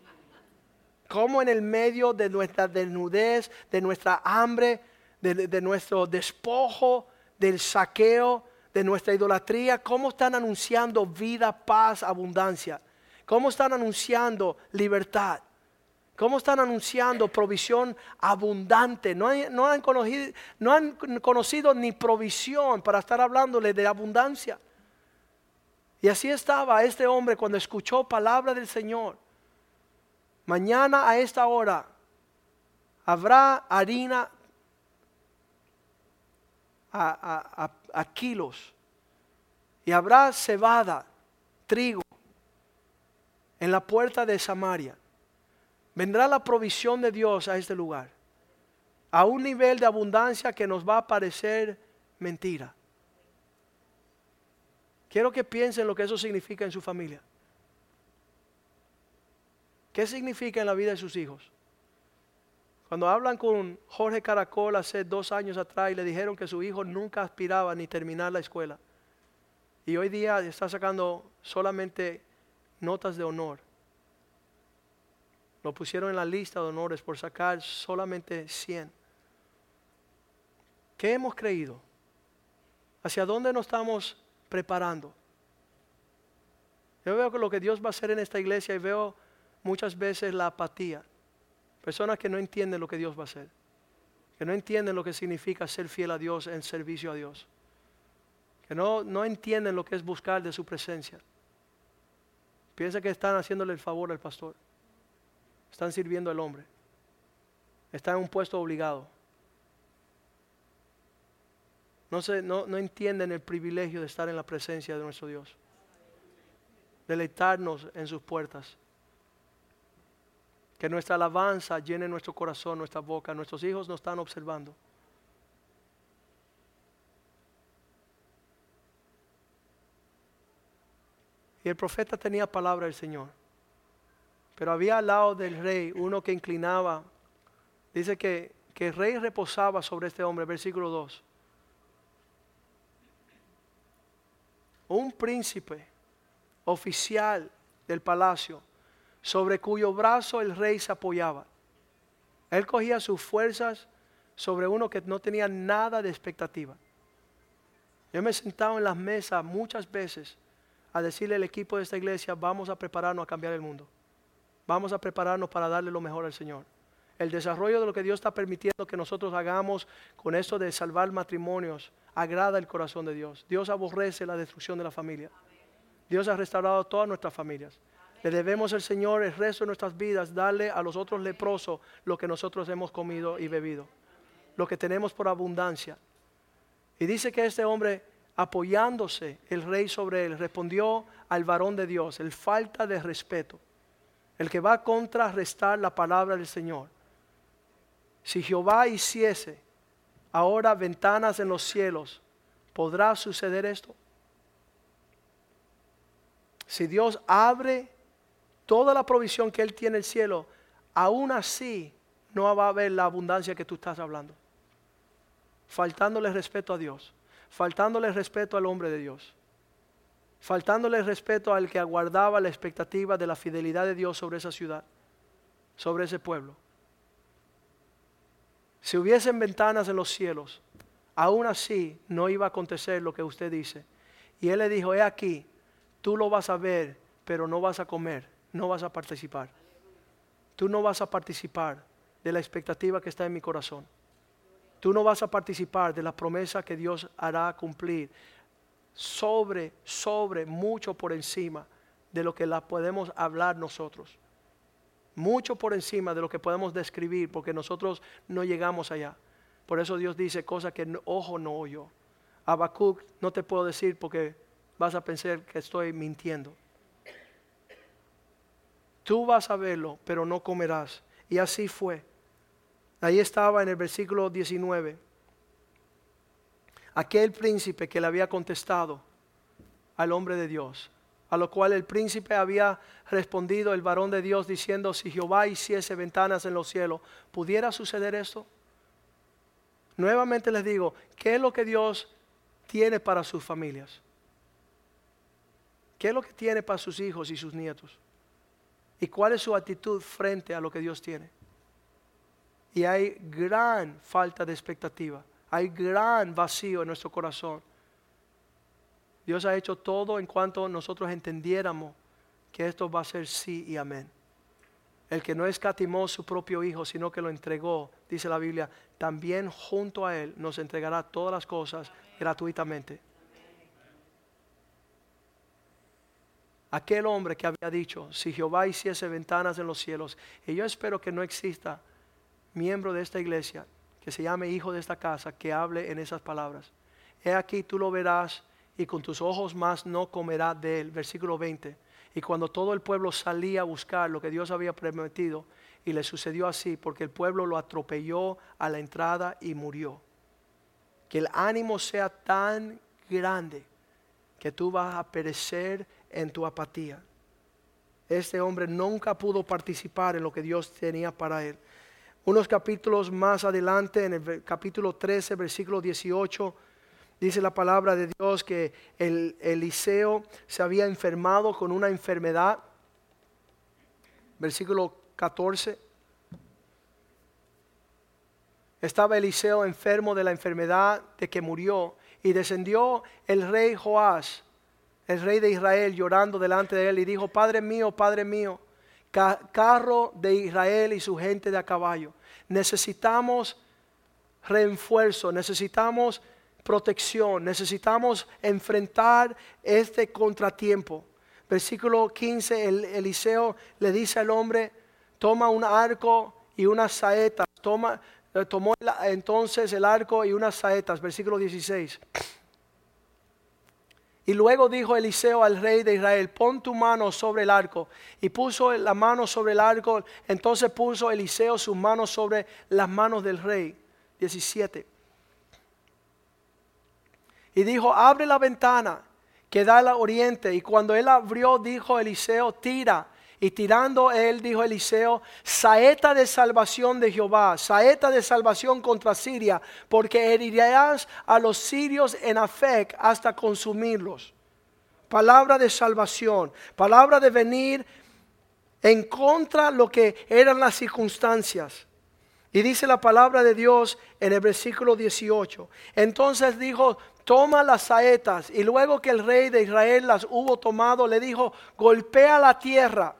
Como en el medio de nuestra desnudez, de nuestra hambre, de, nuestro despojo, del saqueo, de nuestra idolatría, cómo están anunciando vida, paz, abundancia, cómo están anunciando libertad, cómo están anunciando provisión abundante. No, han conocido ni provisión para estar hablándole de abundancia. Y así estaba este hombre cuando escuchó palabra del Señor. Mañana a esta hora habrá harina a, kilos y habrá cebada, trigo en la puerta de Samaria. Vendrá la provisión de Dios a este lugar. a un nivel de abundancia que nos va a parecer mentira. Quiero que piensen lo que eso significa en su familia. ¿Qué significa en la vida de sus hijos? Cuando hablan con Jorge Caracol hace dos años atrás y le dijeron que su hijo nunca aspiraba ni terminar la escuela. Y hoy día está sacando solamente notas de honor. Lo pusieron en la lista de honores por sacar solamente 100. ¿Qué hemos creído? ¿Hacia dónde nos estamos preparando? Yo veo que lo que Dios va a hacer en esta iglesia y veo muchas veces la apatía. Personas que no entienden lo que Dios va a hacer. Que no entienden lo que significa ser fiel a Dios en servicio a Dios. Que no, no entienden lo que es buscar de su presencia. Piensa que están haciéndole el favor al pastor. Están sirviendo al hombre. Están en un puesto obligado. No, se, no, no entienden el privilegio de estar en la presencia de nuestro Dios. Deleitarnos en sus puertas. Que nuestra alabanza llene nuestro corazón, nuestra boca. Nuestros hijos nos están observando. Y el profeta tenía palabra del Señor. Pero había al lado del rey uno que inclinaba. Dice que, que el rey reposaba sobre este hombre, versículo 2. Un príncipe oficial del palacio sobre cuyo brazo el rey se apoyaba. Él cogía sus fuerzas sobre uno que no tenía nada de expectativa. Yo me he sentado en las mesas muchas veces a decirle al equipo de esta iglesia, vamos a prepararnos a cambiar el mundo. Vamos a prepararnos para darle lo mejor al Señor. El desarrollo de lo que Dios está permitiendo que nosotros hagamos con esto de salvar matrimonios agrada el corazón de Dios. Dios aborrece la destrucción de la familia. Dios ha restaurado todas nuestras familias. Le debemos al Señor el resto de nuestras vidas, darle a los otros leprosos lo que nosotros hemos comido y bebido, lo que tenemos por abundancia. Y dice que este hombre, apoyándose el rey sobre él, respondió al varón de Dios, el falta de respeto, el que va a contrarrestar la palabra del Señor. Si Jehová hiciese ahora ventanas en los cielos, ¿podrá suceder esto? Si Dios abre toda la provisión que Él tiene en el cielo, aún así no va a haber la abundancia que tú estás hablando. Faltándole respeto a Dios, faltándole respeto al hombre de Dios, faltándole respeto al que aguardaba la expectativa de la fidelidad de Dios sobre esa ciudad, sobre ese pueblo. Si hubiesen ventanas en los cielos, aún así no iba a acontecer lo que usted dice. Y él le dijo, he aquí, tú lo vas a ver, pero no vas a comer no vas a participar. Tú no vas a participar de la expectativa que está en mi corazón. Tú no vas a participar de la promesa que Dios hará cumplir sobre, sobre, mucho por encima de lo que la podemos hablar nosotros. Mucho por encima de lo que podemos describir, porque nosotros no llegamos allá. Por eso Dios dice cosas que ojo no oyó. Habacuc no te puedo decir porque vas a pensar que estoy mintiendo. Tú vas a verlo, pero no comerás. Y así fue. Ahí estaba en el versículo 19. Aquel príncipe que le había contestado al hombre de Dios, a lo cual el príncipe había respondido el varón de Dios diciendo, si Jehová hiciese ventanas en los cielos, ¿pudiera suceder esto? Nuevamente les digo, ¿qué es lo que Dios tiene para sus familias? ¿Qué es lo que tiene para sus hijos y sus nietos? y cuál es su actitud frente a lo que Dios tiene. Y hay gran falta de expectativa, hay gran vacío en nuestro corazón. Dios ha hecho todo en cuanto nosotros entendiéramos que esto va a ser sí y amén. El que no escatimó su propio Hijo, sino que lo entregó, dice la Biblia, también junto a Él nos entregará todas las cosas gratuitamente. aquel hombre que había dicho, si Jehová hiciese ventanas en los cielos, y yo espero que no exista miembro de esta iglesia que se llame hijo de esta casa que hable en esas palabras. He aquí tú lo verás y con tus ojos más no comerá de él. Versículo 20. Y cuando todo el pueblo salía a buscar lo que Dios había prometido, Y le sucedió así porque el pueblo lo atropelló a la entrada y murió. Que el ánimo sea tan grande que tú vas a perecer en tu apatía. Este hombre nunca pudo participar en lo que Dios tenía para él. Unos capítulos más adelante, en el capítulo 13, versículo 18, dice la palabra de Dios que el Eliseo se había enfermado con una enfermedad. Versículo 14. Estaba Eliseo enfermo de la enfermedad de que murió y descendió el rey Joás, el rey de Israel, llorando delante de él y dijo, Padre mío, Padre mío, carro de Israel y su gente de a caballo. Necesitamos refuerzo, necesitamos protección, necesitamos enfrentar este contratiempo. Versículo 15, el, Eliseo le dice al hombre, toma un arco y unas saetas, toma, eh, tomó entonces el arco y unas saetas, versículo 16. Y luego dijo Eliseo al rey de Israel, pon tu mano sobre el arco. Y puso la mano sobre el arco. Entonces puso Eliseo su mano sobre las manos del rey. 17. Y dijo, abre la ventana que da al oriente. Y cuando él abrió, dijo Eliseo, tira. Y tirando él, dijo Eliseo, saeta de salvación de Jehová, saeta de salvación contra Siria, porque herirás a los sirios en Afec hasta consumirlos. Palabra de salvación, palabra de venir en contra lo que eran las circunstancias. Y dice la palabra de Dios en el versículo 18. Entonces dijo, toma las saetas. Y luego que el rey de Israel las hubo tomado, le dijo, golpea la tierra.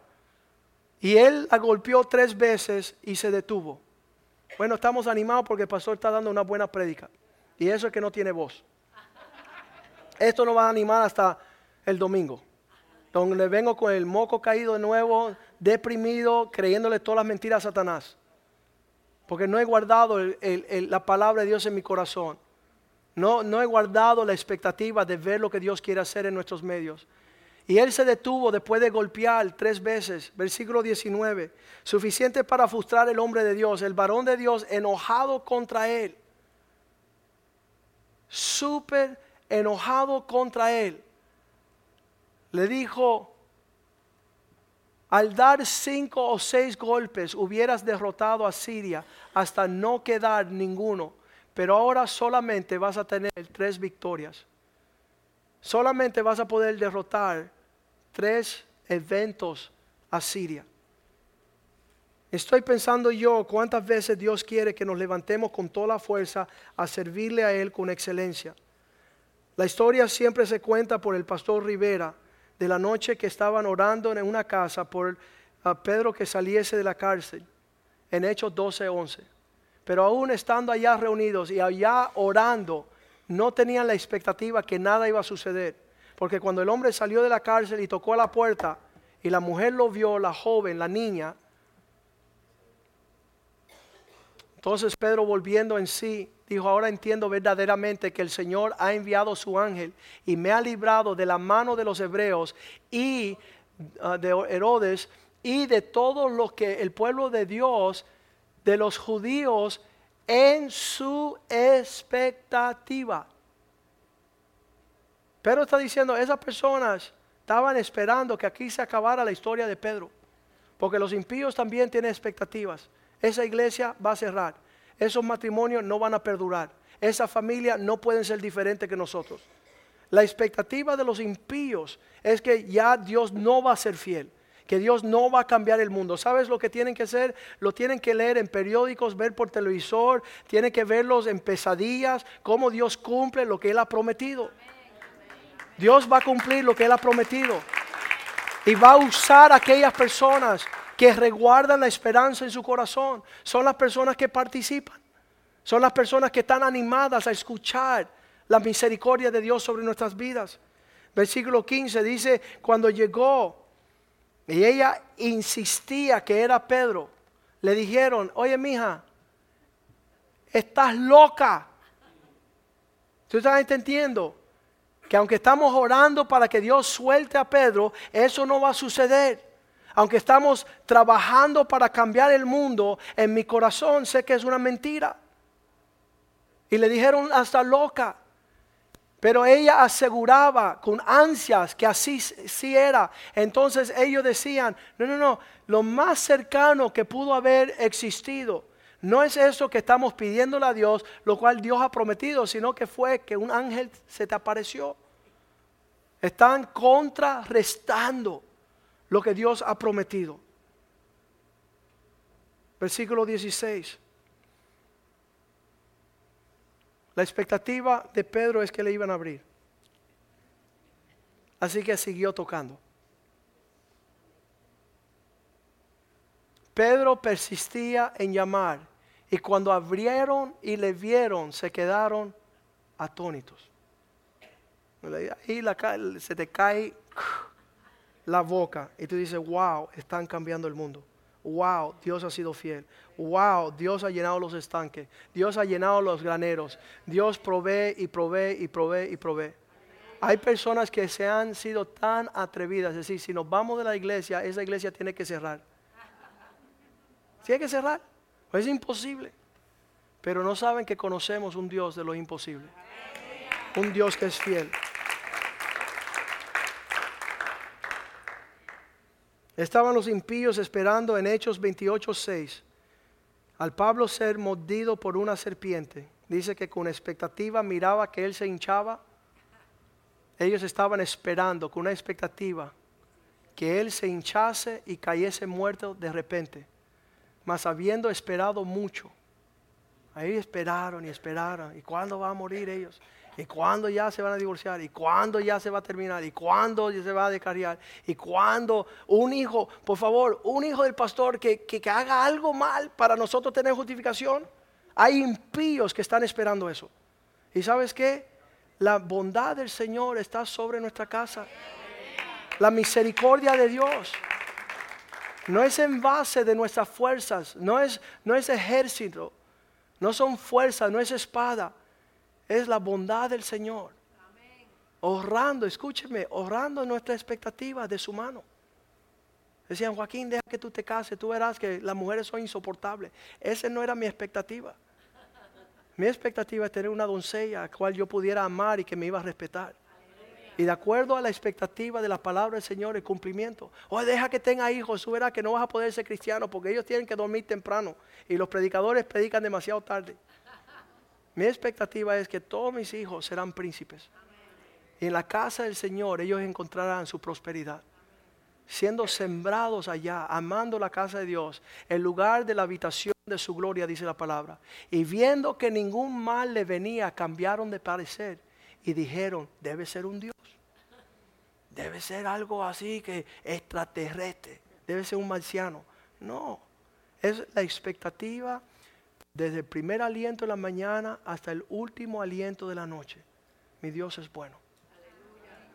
Y él la golpeó tres veces y se detuvo. Bueno, estamos animados porque el pastor está dando una buena prédica. Y eso es que no tiene voz. Esto no va a animar hasta el domingo. Donde vengo con el moco caído de nuevo, deprimido, creyéndole todas las mentiras a Satanás. Porque no he guardado la palabra de Dios en mi corazón. No, no he guardado la expectativa de ver lo que Dios quiere hacer en nuestros medios. Y él se detuvo después de golpear tres veces, versículo 19, suficiente para frustrar el hombre de Dios, el varón de Dios enojado contra él, súper enojado contra él. Le dijo, al dar cinco o seis golpes hubieras derrotado a Siria hasta no quedar ninguno, pero ahora solamente vas a tener tres victorias solamente vas a poder derrotar tres eventos a Siria. Estoy pensando yo cuántas veces Dios quiere que nos levantemos con toda la fuerza a servirle a Él con excelencia. La historia siempre se cuenta por el pastor Rivera de la noche que estaban orando en una casa por Pedro que saliese de la cárcel en Hechos 12:11. Pero aún estando allá reunidos y allá orando, no tenían la expectativa que nada iba a suceder. Porque cuando el hombre salió de la cárcel y tocó a la puerta y la mujer lo vio, la joven, la niña, entonces Pedro volviendo en sí, dijo, ahora entiendo verdaderamente que el Señor ha enviado su ángel y me ha librado de la mano de los hebreos y ah, de Herodes y de todos los que el pueblo de Dios, de los judíos, en su expectativa. Pedro está diciendo, esas personas estaban esperando que aquí se acabara la historia de Pedro, porque los impíos también tienen expectativas. Esa iglesia va a cerrar, esos matrimonios no van a perdurar, esa familia no pueden ser diferentes que nosotros. La expectativa de los impíos es que ya Dios no va a ser fiel que Dios no va a cambiar el mundo. ¿Sabes lo que tienen que hacer? Lo tienen que leer en periódicos, ver por televisor, tienen que verlos en pesadillas, cómo Dios cumple lo que Él ha prometido. Dios va a cumplir lo que Él ha prometido. Y va a usar a aquellas personas que reguardan la esperanza en su corazón. Son las personas que participan. Son las personas que están animadas a escuchar la misericordia de Dios sobre nuestras vidas. Versículo 15 dice, cuando llegó y ella insistía que era Pedro. Le dijeron, oye mija, estás loca. ¿Tú estás entendiendo? Que aunque estamos orando para que Dios suelte a Pedro, eso no va a suceder. Aunque estamos trabajando para cambiar el mundo, en mi corazón sé que es una mentira. Y le dijeron hasta loca. Pero ella aseguraba con ansias que así sí era. Entonces ellos decían, no, no, no, lo más cercano que pudo haber existido no es eso que estamos pidiéndole a Dios, lo cual Dios ha prometido, sino que fue que un ángel se te apareció. Están contrarrestando lo que Dios ha prometido. Versículo 16. La expectativa de Pedro es que le iban a abrir. Así que siguió tocando. Pedro persistía en llamar y cuando abrieron y le vieron se quedaron atónitos. Ahí se te cae la boca y tú dices, wow, están cambiando el mundo. Wow, Dios ha sido fiel. Wow, Dios ha llenado los estanques. Dios ha llenado los graneros. Dios provee y provee y provee y provee. Hay personas que se han sido tan atrevidas, es decir, si nos vamos de la iglesia, esa iglesia tiene que cerrar. Tiene que cerrar. Es imposible. Pero no saben que conocemos un Dios de lo imposible. Un Dios que es fiel. Estaban los impíos esperando en Hechos 28:6 al Pablo ser mordido por una serpiente. Dice que con expectativa miraba que él se hinchaba. Ellos estaban esperando con una expectativa que él se hinchase y cayese muerto de repente. Mas habiendo esperado mucho, ahí esperaron y esperaron. ¿Y cuándo va a morir ellos? ¿Y cuándo ya se van a divorciar? ¿Y cuándo ya se va a terminar? ¿Y cuándo se va a descarriar? ¿Y cuándo un hijo, por favor, un hijo del pastor que, que, haga algo mal para nosotros tener justificación? Hay impíos que están esperando eso. ¿Y sabes qué? La bondad del Señor está sobre nuestra casa. La misericordia de Dios. No es en base de nuestras fuerzas, no es, no es ejército, no son fuerzas, no es espada es la bondad del Señor. Ahorrando, escúcheme, ahorrando nuestra expectativa de su mano. Decían, Joaquín, deja que tú te cases, tú verás que las mujeres son insoportables. Esa no era mi expectativa. Mi expectativa es tener una doncella a cual yo pudiera amar y que me iba a respetar. Y de acuerdo a la expectativa de la palabra del Señor, el cumplimiento. Oye, deja que tenga hijos, tú verás que no vas a poder ser cristiano porque ellos tienen que dormir temprano y los predicadores predican demasiado tarde. Mi expectativa es que todos mis hijos serán príncipes. Y en la casa del Señor ellos encontrarán su prosperidad. Siendo sembrados allá, amando la casa de Dios, el lugar de la habitación de su gloria, dice la palabra. Y viendo que ningún mal le venía, cambiaron de parecer y dijeron, debe ser un Dios. Debe ser algo así que extraterrestre. Debe ser un marciano. No, es la expectativa desde el primer aliento de la mañana hasta el último aliento de la noche. Mi Dios es bueno.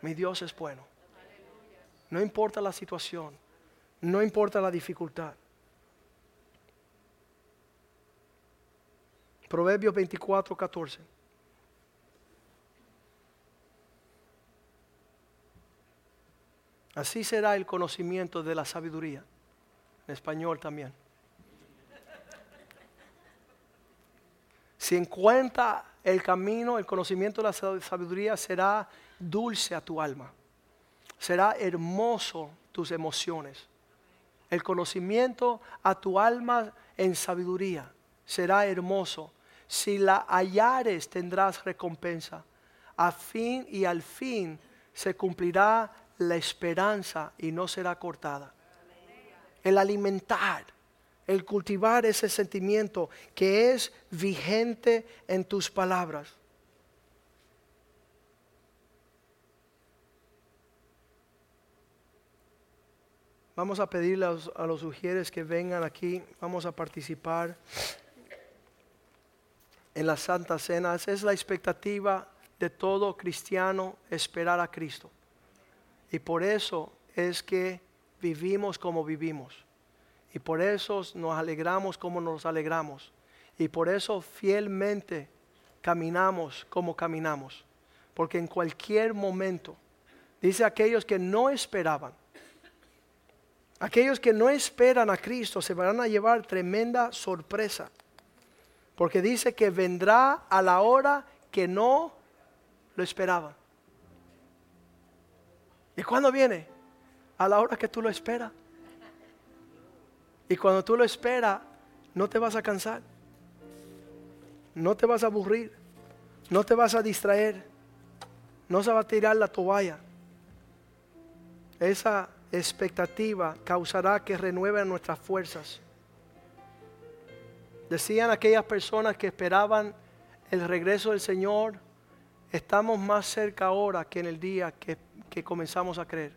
Mi Dios es bueno. No importa la situación, no importa la dificultad. Proverbios 24, 14. Así será el conocimiento de la sabiduría. En español también. Si encuentra el camino, el conocimiento de la sabiduría será dulce a tu alma. Será hermoso tus emociones. El conocimiento a tu alma en sabiduría será hermoso. Si la hallares tendrás recompensa. A fin y al fin se cumplirá la esperanza y no será cortada. El alimentar el cultivar ese sentimiento que es vigente en tus palabras. Vamos a pedirle a los, a que vengan aquí, vamos a participar en la Santa Cena. Esa es la expectativa de todo cristiano, esperar a Cristo. Y por eso es que vivimos como vivimos. Y por eso nos alegramos como nos alegramos. Y por eso fielmente caminamos como caminamos. Porque en cualquier momento, dice aquellos que no esperaban, Aquellos que no esperan a Cristo se van a llevar tremenda sorpresa. Porque dice que vendrá a la hora que no lo esperaban. ¿Y cuándo viene? A la hora que tú lo esperas. Y cuando tú lo esperas, no te vas a cansar. No te vas a aburrir. No te vas a distraer. No se va a tirar la toalla. Esa expectativa causará que renueven nuestras fuerzas. Decían aquellas personas que esperaban el regreso del Señor, estamos más cerca ahora que en el día que, comenzamos a creer.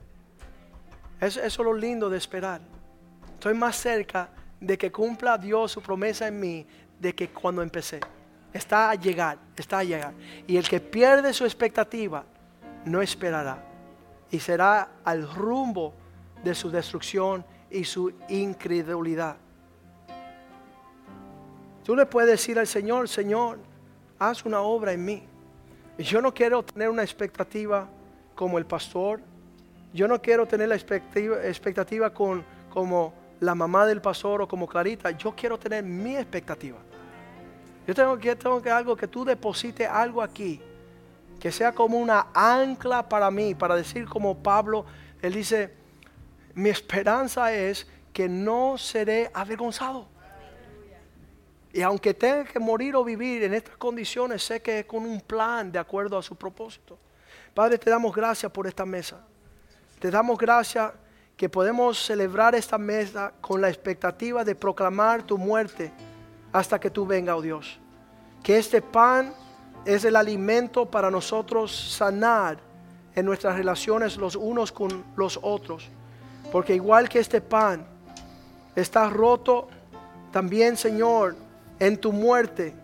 Eso es lo lindo de esperar. Estoy más cerca de que cumpla Dios su promesa en mí de que cuando empecé. Está a llegar, está a llegar. Y el que pierde su expectativa no esperará y será al rumbo de su destrucción y su incredulidad. Tú le puedes decir al Señor, Señor, haz una obra en mí. Yo no quiero tener una expectativa como el pastor. Yo no quiero tener la expectativa, expectativa con, como la mamá del pastor o como Clarita. Yo quiero tener mi expectativa. Yo tengo que, tengo que algo que tú deposites algo aquí. Que sea como una ancla para mí. Para decir como Pablo, él dice, mi esperanza es que no seré avergonzado. Y aunque tenga que morir o vivir en estas condiciones, sé que es con un plan de acuerdo a su propósito. Padre, te damos gracias por esta mesa. Te damos gracias que podemos celebrar esta mesa con la expectativa de proclamar tu muerte hasta que tú venga, oh Dios. Que este pan es el alimento para nosotros sanar en nuestras relaciones los unos con los otros. Porque igual que este pan está roto, también Señor, en tu muerte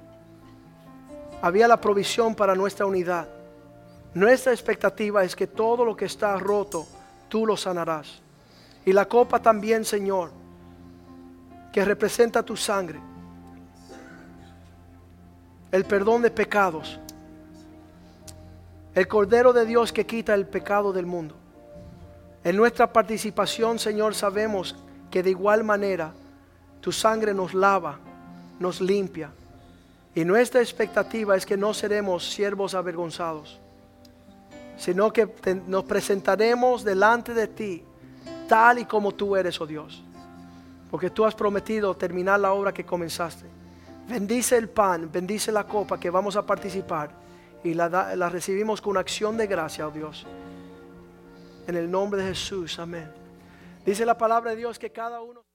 había la provisión para nuestra unidad. Nuestra expectativa es que todo lo que está roto, tú lo sanarás. Y la copa también, Señor, que representa tu sangre, el perdón de pecados, el Cordero de Dios que quita el pecado del mundo. En nuestra participación, Señor, sabemos que de igual manera tu sangre nos lava, nos limpia. Y nuestra expectativa es que no seremos siervos avergonzados, sino que nos presentaremos delante de ti tal y como tú eres, oh Dios. Porque tú has prometido terminar la obra que comenzaste. Bendice el pan, bendice la copa que vamos a participar y la, la recibimos con acción de gracia, oh Dios. En el nombre de Jesús, amén. Dice la palabra de Dios que cada uno...